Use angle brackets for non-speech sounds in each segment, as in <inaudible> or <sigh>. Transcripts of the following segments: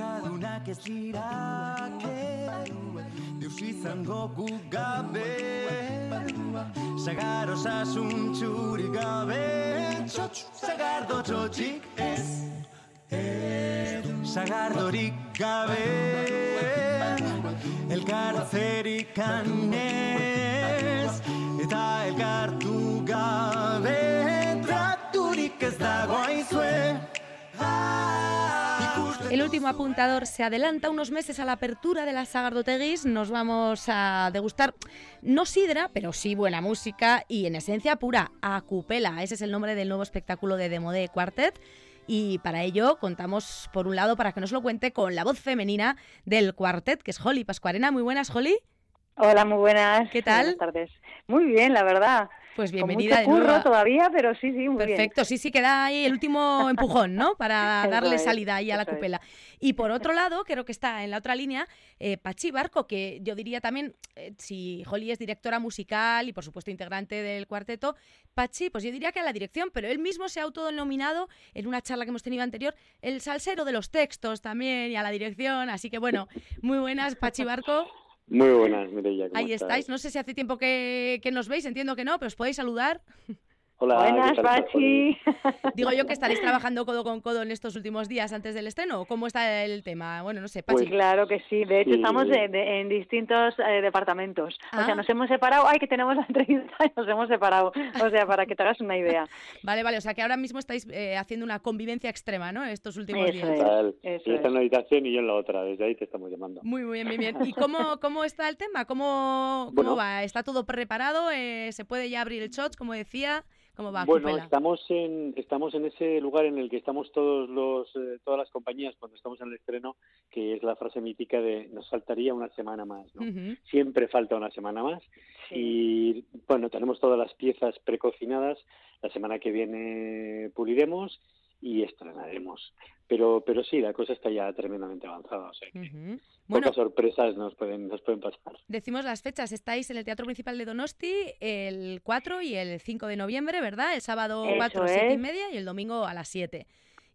Euskadunak ez lirake Deus izango gu gabe. Sagar txurik gabe. Txotx, sagardo txotxik ez Sagardorik gabe. Elkartzerik anez Eta elkartu gabe. Traturik ez dago aizue El último apuntador se adelanta unos meses a la apertura de la Sagardoteguis. Nos vamos a degustar no sidra, pero sí buena música y en esencia pura, acupela. Ese es el nombre del nuevo espectáculo de Demode Quartet. Y para ello contamos, por un lado, para que nos lo cuente, con la voz femenina del cuartet, que es Holly Pascuarena. Muy buenas, Holly. Hola, muy buenas. ¿Qué tal? Buenas tardes. Muy bien, la verdad. Pues Con bienvenida mucho de curro nuevo. todavía, pero sí, sí, muy Perfecto, sí, sí, queda ahí el último <laughs> empujón, ¿no? Para darle es, salida ahí a la es. cupela. Y por <laughs> otro lado, creo que está en la otra línea, eh, Pachi Barco, que yo diría también, eh, si Holly es directora musical y por supuesto integrante del cuarteto, Pachi, pues yo diría que a la dirección, pero él mismo se ha autodenominado en una charla que hemos tenido anterior, el salsero de los textos también y a la dirección. Así que bueno, muy buenas, Pachi Barco. Muy buenas, Mireia. ¿cómo Ahí estáis. No sé si hace tiempo que, que nos veis, entiendo que no, pero os podéis saludar. Hola, Buenas. Pachi. <laughs> Digo yo que estaréis <laughs> trabajando codo con codo en estos últimos días antes del estreno. ¿o ¿Cómo está el tema? Bueno, no sé, Pachi. Pues claro que sí. De hecho, Sí. estamos de- de- en distintos eh, departamentos. Ah. O sea, nos hemos separado. Ay, que tenemos la entrevista y nos hemos separado. O sea, para que te hagas una idea. <laughs> Vale, vale, o sea que ahora mismo estáis eh, haciendo una convivencia extrema, ¿no? Estos últimos Eso días. es. Eso en una habitación y yo en la otra. Desde ahí te estamos llamando. Muy, muy bien, muy bien. ¿Y cómo, cómo está el tema? ¿Cómo, cómo Bueno. va? ¿Está todo preparado? Eh, ¿Se puede ya abrir el shot, como decía? ¿Cómo va? Bueno, estamos en estamos en ese lugar en el que estamos todos los eh, todas las compañías cuando estamos en el estreno, que es la frase mítica de nos faltaría una semana más, ¿no? Siempre falta una semana más Sí. y bueno, tenemos todas las piezas precocinadas. La semana que viene puliremos y estrenaremos. Pero pero sí, la cosa está ya tremendamente avanzada, o sea, que Ujú. Bueno, pocas sorpresas nos pueden nos pueden pasar. decimos las fechas. Estáis en el Teatro Principal de Donosti el 4 y el 5 de noviembre, ¿verdad? El sábado Eso 4 a 7 y es. media y el domingo a las 7.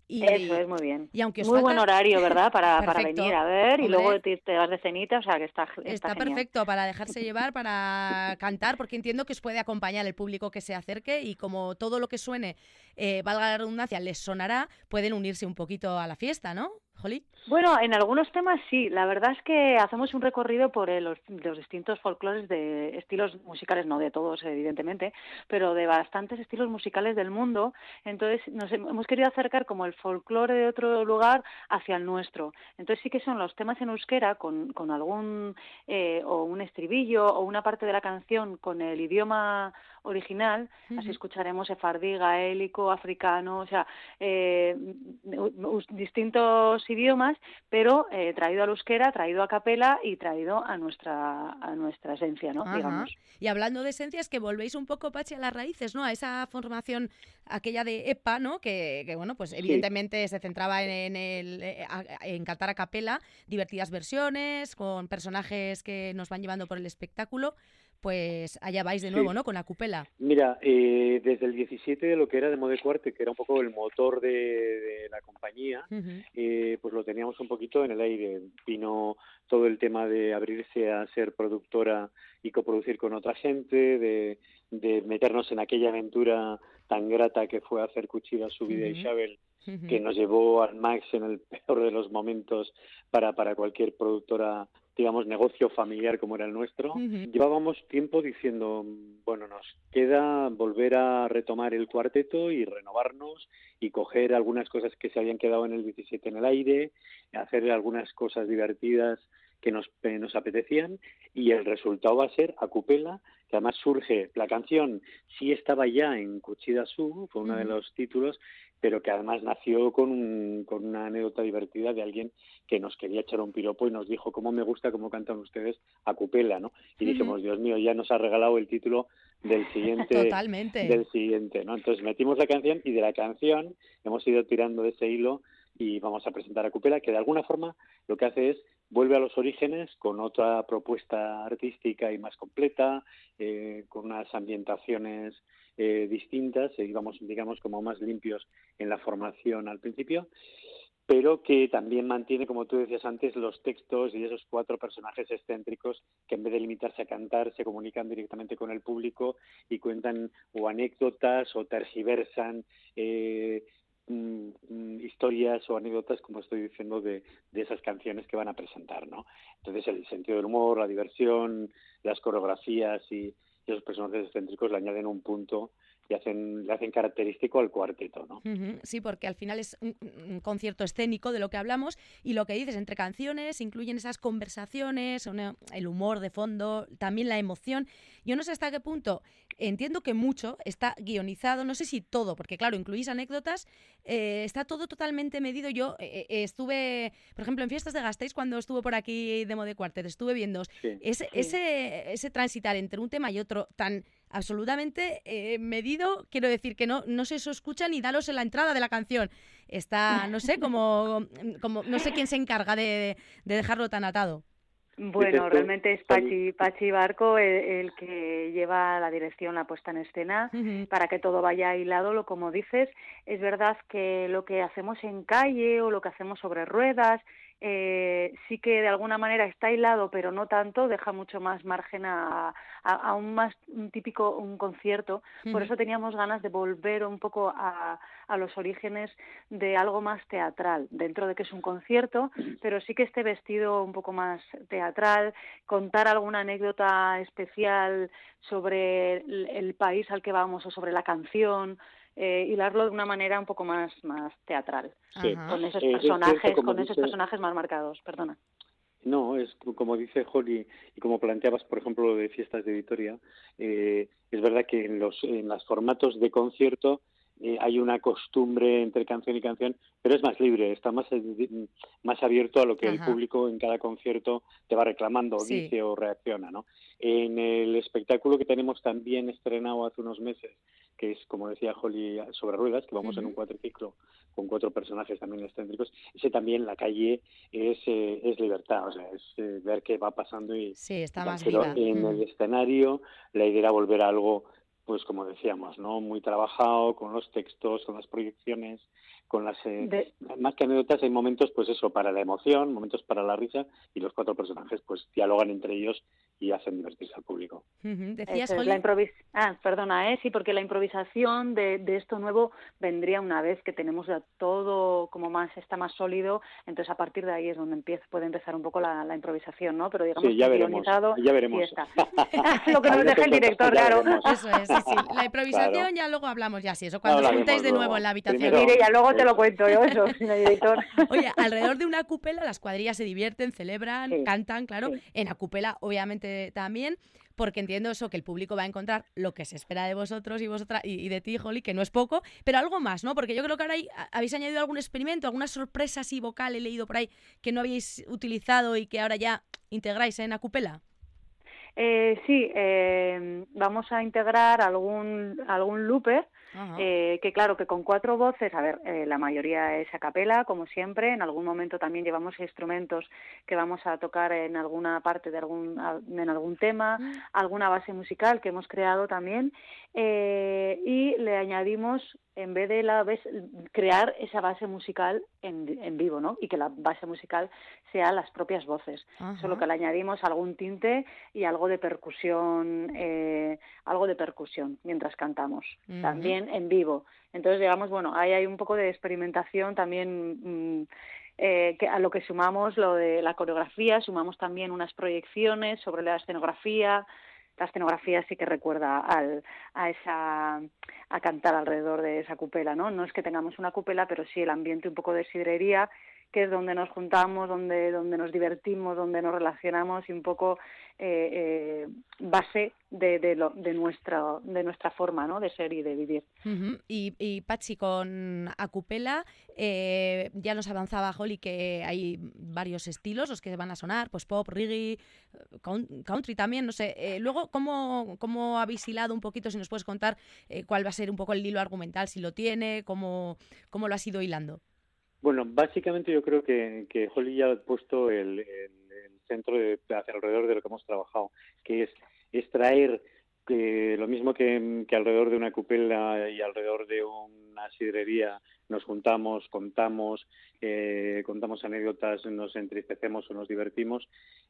Y, Eso es muy bien. y aunque os Muy falta- buen horario, ¿verdad? Para, <laughs> para venir a ver y Hombre. luego te, te vas de cenita, o sea que está, está, Está, perfecto para dejarse <laughs> llevar, para cantar, porque entiendo que os puede acompañar el público que se acerque y como todo lo que suene, eh, valga la redundancia, les sonará, pueden unirse un poquito a la fiesta, ¿no, Jolí? Bueno, en algunos temas sí. La verdad es que hacemos un recorrido por eh, los, los distintos folclores de estilos musicales, no de todos, evidentemente, pero de bastantes estilos musicales del mundo. Entonces nos hem- hemos querido acercar como el folclore de otro lugar hacia el nuestro. Entonces sí que son los temas en euskera con, con algún eh, o un estribillo o una parte de la canción con el idioma original. Así escucharemos sefardí, gaélico, africano, o sea, eh, us- distintos idiomas, pero eh, traído al euskera, traído a capela y traído a nuestra a nuestra esencia, ¿no? Ajá. Digamos. Y hablando de esencias, que volvéis un poco, Pachi, a las raíces, ¿no? A esa formación, aquella de EPA, ¿no? Que, que, bueno, pues evidentemente se centraba en, en el, eh, en cantar a capela, divertidas versiones, con personajes que nos van llevando por el espectáculo. Pues allá vais de Sí. nuevo, ¿no? Con la cupela. Mira, eh, desde el 17 de lo que era de Mode Cuarte, que era un poco el motor de, de la compañía, eh, pues lo teníamos un poquito en el aire. Vino todo el tema de abrirse a ser productora y coproducir con otra gente, de, de meternos en aquella aventura tan grata que fue hacer Cuchilla, su vida Ujú. y Ujú. que nos llevó al max en el peor de los momentos para, para cualquier productora, digamos, negocio familiar como era el nuestro. Llevábamos tiempo diciendo, bueno, nos queda volver a retomar el cuarteto y renovarnos y coger algunas cosas que se habían quedado en el 17 en el aire, hacer algunas cosas divertidas que nos, eh, nos apetecían y el resultado va a ser Acupela, que además surge, la canción sí estaba ya en Cuchida Su, fue uno de los títulos, pero que además nació con, un- con una anécdota divertida de alguien que nos quería echar un piropo y nos dijo cómo me gusta cómo cantan ustedes Acupela, ¿no? Y dijimos, Dios mío, ya nos ha regalado el título del siguiente <laughs> Totalmente. del siguiente, ¿no? Entonces metimos la canción y de la canción hemos ido tirando de ese hilo y vamos a presentar a Cupela, que de alguna forma lo que hace es vuelve a los orígenes con otra propuesta artística y más completa, eh, con unas ambientaciones eh, distintas, eh, y vamos, digamos, como más limpios en la formación al principio. pero que también mantiene, como tú decías antes, los textos y esos cuatro personajes excéntricos que en vez de limitarse a cantar se comunican directamente con el público y cuentan o anécdotas o tergiversan eh, historias o anécdotas, como estoy diciendo, de, de, esas canciones que van a presentar, ¿no? Entonces el sentido del humor, la diversión, las coreografías y, esos personajes excéntricos le añaden un punto y hacen, le hacen característico al cuarteto, ¿no? Sí, porque al final es un, concierto escénico de lo que hablamos y lo que dices, entre canciones incluyen esas conversaciones, el humor de fondo, también la emoción. Yo no sé hasta qué punto, entiendo que mucho está guionizado, no sé si todo, porque claro, incluís anécdotas, eh, está todo totalmente medido. Yo eh, eh, estuve, por ejemplo, en Fiestas de Gasteiz, cuando estuve por aquí de Mode Cuartet, estuve viendo ese, ese, ese transitar entre un tema y otro tan absolutamente eh, medido, quiero decir que no, no se escucha ni daros en la entrada de la canción. Está, no sé, como, como no sé quién se encarga de, dejarlo tan atado. Bueno, realmente es Pachi, Pachi Barco el, que lleva la dirección, la puesta en escena, para que todo vaya hilado, lo como dices. Es verdad que lo que hacemos en calle o lo que hacemos sobre ruedas eh, sí que de alguna manera está aislado, pero no tanto, deja mucho más margen a, a, un más un típico un concierto. Por eso teníamos ganas de volver un poco a, a, los orígenes de algo más teatral, dentro de que es un concierto, pero sí que esté vestido un poco más teatral, contar alguna anécdota especial sobre el país al que vamos o sobre la canción eh, hilarlo de una manera un poco más, más teatral, con esos personajes, con esos personajes más marcados, perdona. No, es como dice Holly y como planteabas, por ejemplo, lo de fiestas de Vitoria, eh, es verdad que en los en los formatos de concierto eh, hay una costumbre entre canción y canción, pero es más libre, está más, eh, más abierto a lo que el público en cada concierto te va reclamando, dice o reacciona. ¿no? En el espectáculo que tenemos también estrenado hace unos meses, que es, como decía Holly, sobre ruedas, que vamos en un cuatriciclo con cuatro personajes también excéntricos, ese también la calle es, eh, es libertad, o sea, es ver qué va pasando y sí, está más pero en el escenario la idea era volver a algo pues como decíamos, ¿no? Muy trabajado con los textos, con las proyecciones, con las eh, más que anécdotas hay momentos pues eso para la emoción momentos para la risa y los cuatro personajes pues dialogan entre ellos y hacen divertirse al público. Decías la ah perdona eh sí porque la improvisación de, de, esto nuevo vendría una vez que tenemos ya todo como más está más sólido entonces a partir de ahí es donde empieza puede empezar un poco la, la improvisación no pero digamos sí, ya veremos ya veremos. está. <laughs> <laughs> lo que nos deja el director claro. eso es sí, sí. la <laughs> improvisación ya luego hablamos ya sí eso cuando os juntáis de nuevo en la habitación. Mire, ya luego te lo cuento yo eso, director. Oye, alrededor de una cúpula las cuadrillas se divierten, celebran, cantan, claro. En la cúpula, obviamente, también porque entiendo eso, que el público va a encontrar lo que se espera de vosotros y vosotras y, de ti, Holly, que no es poco, pero algo más, ¿no? Porque yo creo que ahora habéis añadido algún experimento, alguna sorpresa así vocal, he leído por ahí, que no habéis utilizado y que ahora ya integráis en la cúpula. Eh, sí, eh, vamos a integrar algún, algún looper eh, que claro, que con cuatro voces, a ver, eh, la mayoría es a capela, como siempre, en algún momento también llevamos instrumentos que vamos a tocar en alguna parte de algún, en algún tema, mm. alguna base musical que hemos creado también, eh, y le añadimos, en vez de la crear esa base musical en, en, vivo, ¿no? Y que la base musical sea las propias voces. Solo que le añadimos algún tinte y algo de percusión, eh, algo de percusión mientras cantamos. También en vivo. Entonces, digamos, bueno, ahí hay un poco de experimentación también. Mm, eh, que a lo que sumamos lo de la coreografía, sumamos también unas proyecciones sobre la escenografía, la escenografía sí que recuerda al, a esa a cantar alrededor de esa cupela, ¿no? No es que tengamos una cupela, pero sí el ambiente un poco de sidrería, es donde nos juntamos, donde, donde nos divertimos, donde nos relacionamos y un poco eh, eh, base de, de, lo, de, nuestra, de nuestra forma ¿no? de ser y de vivir. y, Pachi, con Acupela, eh, ya nos avanzaba Holly que hay varios estilos los que van a sonar, pues pop, reggae, country también, no sé. luego, ¿cómo, ¿cómo habéis hilado un poquito, si nos puedes contar cuál va a ser un poco el hilo argumental, si lo tiene, cómo, cómo lo has ido hilando? Bueno, básicamente yo creo que, que Holly ya ha puesto el centro de, alrededor de lo que hemos trabajado, que es extraer lo mismo que, alrededor de una cupela y alrededor de una sidrería nos juntamos, contamos, eh, contamos anécdotas, nos entristecemos o nos divertimos.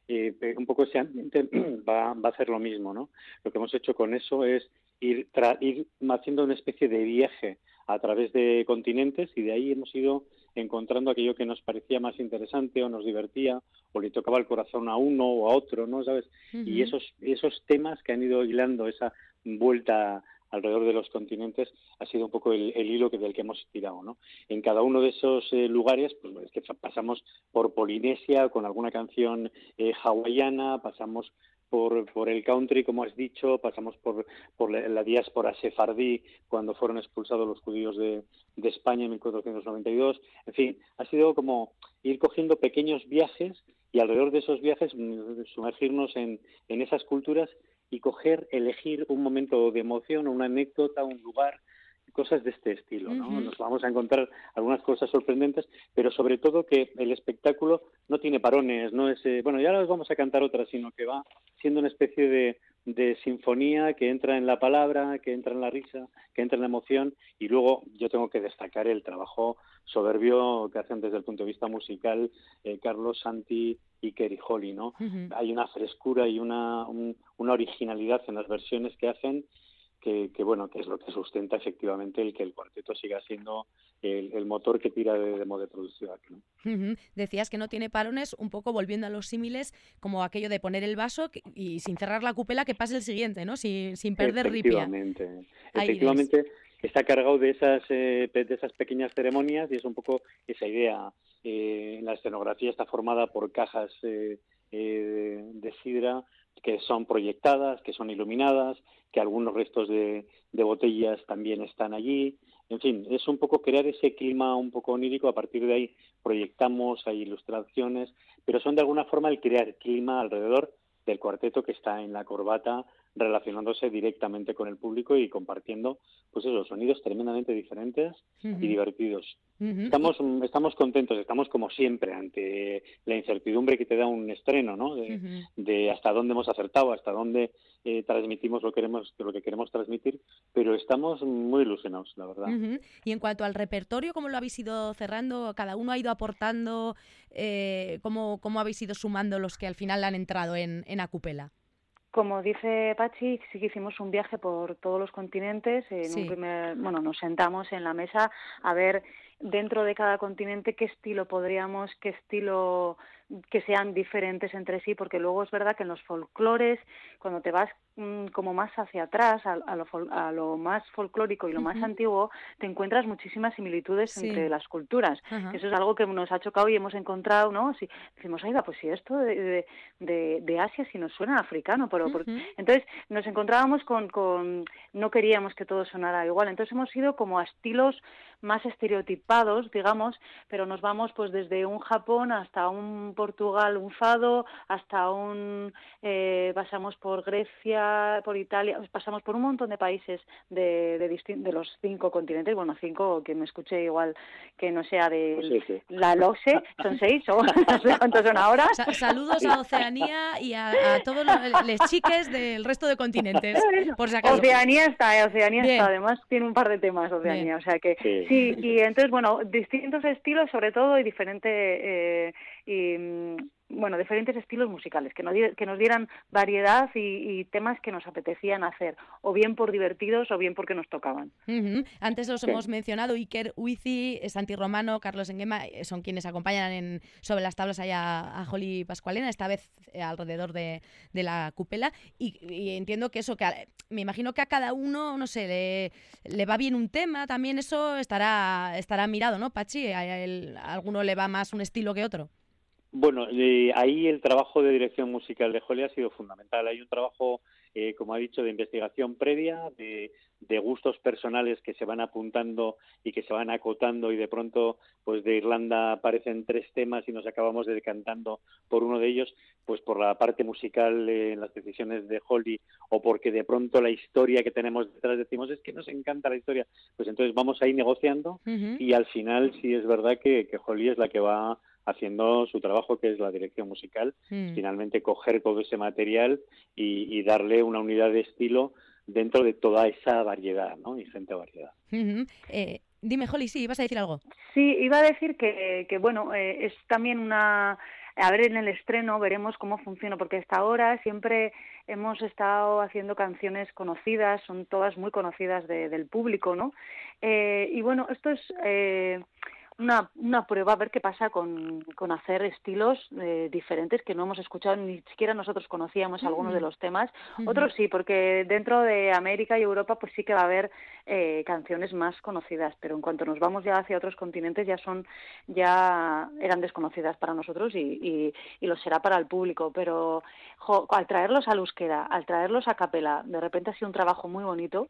Eh, un poco ese ambiente <clears throat> va, va, a hacer lo mismo, ¿no? Lo que hemos hecho con eso es ir, ir haciendo una especie de viaje a través de continentes y de ahí hemos ido encontrando aquello que nos parecía más interesante o nos divertía o le tocaba el corazón a uno o a otro, ¿no? ¿Sabes? Y esos, esos temas que han ido hilando esa vuelta alrededor de los continentes ha sido un poco el, hilo que, del que hemos tirado. ¿no? En cada uno de esos eh, lugares, pues es que pasamos por Polinesia con alguna canción eh, hawaiana, pasamos por, por el country, como has dicho, pasamos por, por la, diáspora sefardí cuando fueron expulsados los judíos de, de España en 1492. En fin, ha sido como ir cogiendo pequeños viajes y alrededor de esos viajes mm, sumergirnos en, en esas culturas y coger, elegir un momento de emoción, una anécdota, un lugar, cosas de este estilo, ¿no? Nos vamos a encontrar algunas cosas sorprendentes, pero sobre todo que el espectáculo no tiene parones, no es, eh, bueno, ya las vamos a cantar otras, sino que va siendo una especie de, de sinfonía que entra en la palabra, que entra en la risa, que entra en la emoción y luego yo tengo que destacar el trabajo soberbio que hacen desde el punto de vista musical eh, Carlos Santi y Kerry Holly, ¿no? Hay una frescura y una, una originalidad en las versiones que hacen que, bueno, que es lo que sustenta efectivamente el que el cuarteto siga siendo el, motor que tira de de producción. Decías que no tiene parones, un poco volviendo a los símiles, como aquello de poner el vaso y sin cerrar la cupela que pase el siguiente, ¿no? Sin, sin perder ripia. Efectivamente, efectivamente está cargado de esas, eh, de esas pequeñas ceremonias y es un poco esa idea. Eh, la escenografía está formada por cajas eh, de sidra que son proyectadas, que son iluminadas, que algunos restos de, botellas también están allí. En fin, es un poco crear ese clima un poco onírico, a partir de ahí proyectamos, hay ilustraciones, pero son de alguna forma el crear clima alrededor del cuarteto que está en la corbata relacionándose directamente con el público y compartiendo pues esos sonidos tremendamente diferentes y divertidos. Estamos estamos contentos, estamos como siempre ante la incertidumbre que te da un estreno, ¿no? De, hasta dónde hemos acertado, hasta dónde eh, transmitimos lo que queremos lo que queremos transmitir, pero estamos muy ilusionados, la verdad. Y en cuanto al repertorio, ¿cómo lo habéis ido cerrando? Cada uno ha ido aportando, eh, ¿cómo, ¿cómo habéis ido sumando los que al final han entrado en, en Acupela? Como dice Pachi, sí que hicimos un viaje por todos los continentes. En un primer, bueno, nos sentamos en la mesa a ver dentro de cada continente qué estilo podríamos, qué estilo que sean diferentes entre sí, porque luego es verdad que en los folclores, cuando te vas mm, como más hacia atrás, a, lo, a, lo, más folclórico y lo más antiguo, te encuentras muchísimas similitudes entre las culturas. Eso es algo que nos ha chocado y hemos encontrado, ¿no? Si decimos, va pues si esto de, de, de, Asia si nos suena africano, pero entonces nos encontrábamos con, con, no queríamos que todo sonara igual, entonces hemos ido como a estilos más estereotipados, digamos, pero nos vamos pues desde un Japón hasta un Portugal un fado, hasta un eh, pasamos por Grecia, por Italia, pasamos por un montón de países de, de, los cinco continentes, bueno, cinco, que me escuche igual que no sea de pues la LOSE, son seis o <laughs> no sé cuántos son ahora. saludos a Oceanía y a, todos los chiques del resto de continentes, por si acaso. Oceanía está, eh, Oceanía está, además tiene un par de temas Oceanía, o sea que sí. y entonces, bueno, distintos estilos sobre todo y diferente eh, y mm, bueno, diferentes estilos musicales, que nos, que nos dieran variedad y, temas que nos apetecían hacer, o bien por divertidos o bien porque nos tocaban. Antes los hemos mencionado, Iker Uizi, Santi Romano, Carlos Enguema, eh, son quienes acompañan en, sobre las tablas allá a Joli Pascualena, esta vez eh, alrededor de, la cupela, y, entiendo que eso, que me imagino que a cada uno, no sé, le, le va bien un tema, también eso estará, estará mirado, ¿no, Pachi? ¿A, a alguno le va más un estilo que otro? Bueno, eh, ahí el trabajo de dirección musical de Jolie ha sido fundamental. Hay un trabajo, eh, como ha dicho, de investigación previa, de, gustos personales que se van apuntando y que se van acotando y de pronto, pues de Irlanda aparecen tres temas y nos acabamos decantando por uno de ellos, pues por la parte musical en las decisiones de Holly o porque de pronto la historia que tenemos detrás decimos es que nos encanta la historia, pues entonces vamos ahí negociando y al final sí es verdad que, que Holly es la que va haciendo su trabajo que es la dirección musical, mm. finalmente coger todo ese material y, darle una unidad de estilo dentro de toda esa variedad, ¿no? Y gente variedad. Eh, Dime, Holly, sí, ibas a decir algo. Sí, iba a decir que, que bueno, eh, es también una... A ver, en el estreno veremos cómo funciona, porque hasta ahora siempre hemos estado haciendo canciones conocidas, son todas muy conocidas de, del público, ¿no? Eh, y bueno, esto es... Una, una prueba a ver qué pasa con, con hacer estilos eh, diferentes que no hemos escuchado, ni siquiera nosotros conocíamos algunos de los temas. Otros sí, porque dentro de América y Europa pues sí que va a haber eh, canciones más conocidas, pero en cuanto nos vamos ya hacia otros continentes ya son, ya eran desconocidas para nosotros y, y, y lo será para el público. Pero jo, al traerlos al euskera, al traerlos a capela, de repente ha sido un trabajo muy bonito.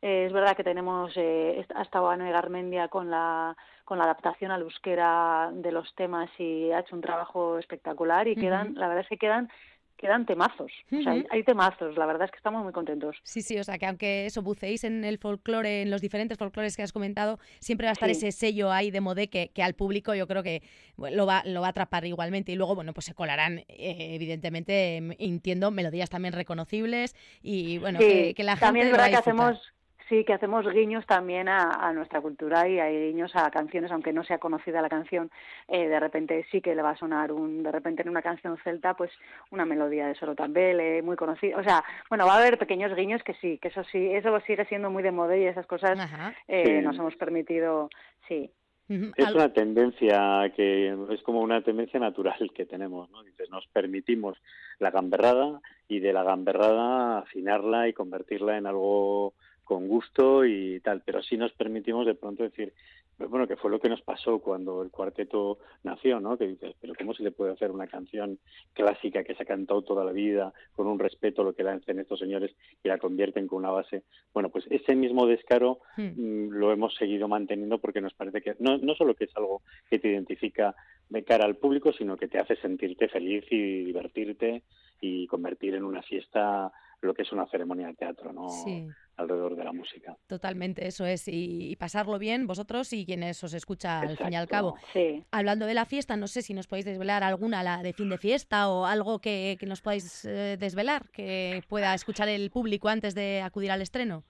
Eh, es verdad que tenemos, eh, ha estado Ana Garmendia con la, con la adaptación al euskera de los temas y ha hecho un trabajo espectacular y quedan, la verdad es que quedan quedan temazos, o sea, hay, hay temazos, la verdad es que estamos muy contentos. Sí, sí, o sea, que aunque eso buceéis en el folclore, en los diferentes folclores que has comentado, siempre va a estar Sí. ese sello ahí de modé que, que al público yo creo que lo va, lo va a atrapar igualmente. Y luego, bueno, pues se colarán, eh, evidentemente, em, entiendo, melodías también reconocibles y bueno, Sí, que, que la gente también es verdad que hacemos sí que hacemos guiños también a, a nuestra cultura y hay guiños a canciones aunque no sea conocida la canción eh, de repente sí que le va a sonar un de repente en una canción celta pues una melodía de Solo Tambele muy conocida o sea bueno va a haber pequeños guiños que sí que eso sí eso sigue siendo muy de moda y esas cosas eh, Sí. nos hemos permitido sí. Es una tendencia que es como una tendencia natural que tenemos, ¿no? Dices, nos permitimos la gamberrada y de la gamberrada afinarla y convertirla en algo con gusto y tal, pero sí nos permitimos de pronto decir, pues bueno, que fue lo que nos pasó cuando el cuarteto nació, ¿no? Que dices, pero ¿cómo se le puede hacer una canción clásica que se ha cantado toda la vida con un respeto a lo que hacen estos señores y la convierten con una base? Bueno, pues ese mismo descaro Mm. mm, lo hemos seguido manteniendo porque nos parece que no, no solo que es algo que te identifica de cara al público, sino que te hace sentirte feliz y divertirte y convertir en una fiesta lo que es una ceremonia de teatro, ¿no? Sí. Alrededor de la música. Totalmente, eso es. Y, y pasarlo bien vosotros y quienes os escucha al fin y al cabo. sí Hablando de la fiesta, no sé si nos podéis desvelar alguna la de fin de fiesta o algo que, que nos podáis eh, desvelar, que pueda escuchar el público antes de acudir al estreno.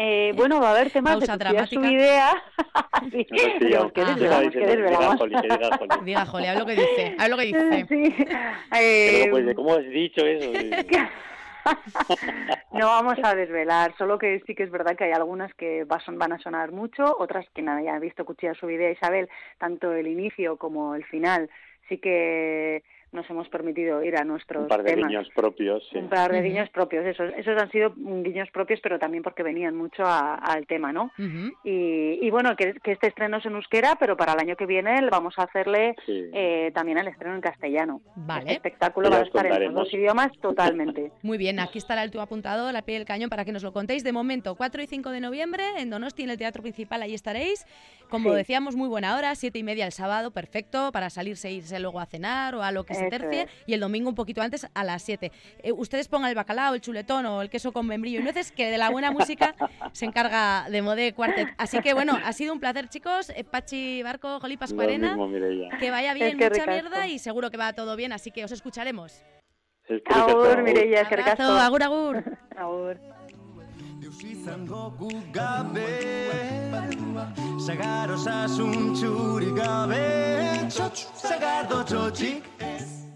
Eh, bueno, va a haber temas pausa de su idea. <laughs> diga Jole, haz lo que dice, haz lo que dice. Sí. Eh, pues, ¿Cómo has dicho eso? <laughs> <laughs> no vamos a desvelar, solo que sí que es verdad que hay algunas que va- son- van a sonar mucho, otras que nada, ya he visto Cuchilla su idea Isabel, tanto el inicio como el final, sí que nos hemos permitido ir a nuestros Un par de temas. guiños propios, sí. Un par de guiños propios, esos, esos han sido guiños propios, pero también porque venían mucho a- al tema, ¿no? Y, y bueno, que, que este estreno es en euskera, pero para el año que viene le vamos a hacerle Sí. eh, también el estreno en castellano. Vale. Este espectáculo va a estar en los contaremos. dos idiomas totalmente. <laughs> Muy bien, aquí estará el tu apuntado, la pie del cañón, para que nos lo contéis. De momento, 4 y 5 de noviembre, en Donosti, en el Teatro Principal, ahí estaréis. Como Sí. decíamos, muy buena hora, siete y media el sábado, perfecto, para salirse e irse luego a cenar o a lo que se Eso tercie. es. Y el domingo un poquito antes, a las 7. Eh, ustedes pongan el bacalao, el chuletón o el queso con membrillo y nueces, que de la buena música se encarga de Modé Quartet. Así que bueno, ha sido un placer, chicos. Eh, Pachi Barco, Jolí Pascuarena. mismo. Que vaya bien, Es que mucha ricasco. mierda y seguro que va todo bien, así que os escucharemos. Es que Agur. Mireia, eskerrik asko. agur, agur. Agur. biztan go gabe. Badua sagaros has gabe. Choch sagardo txiki es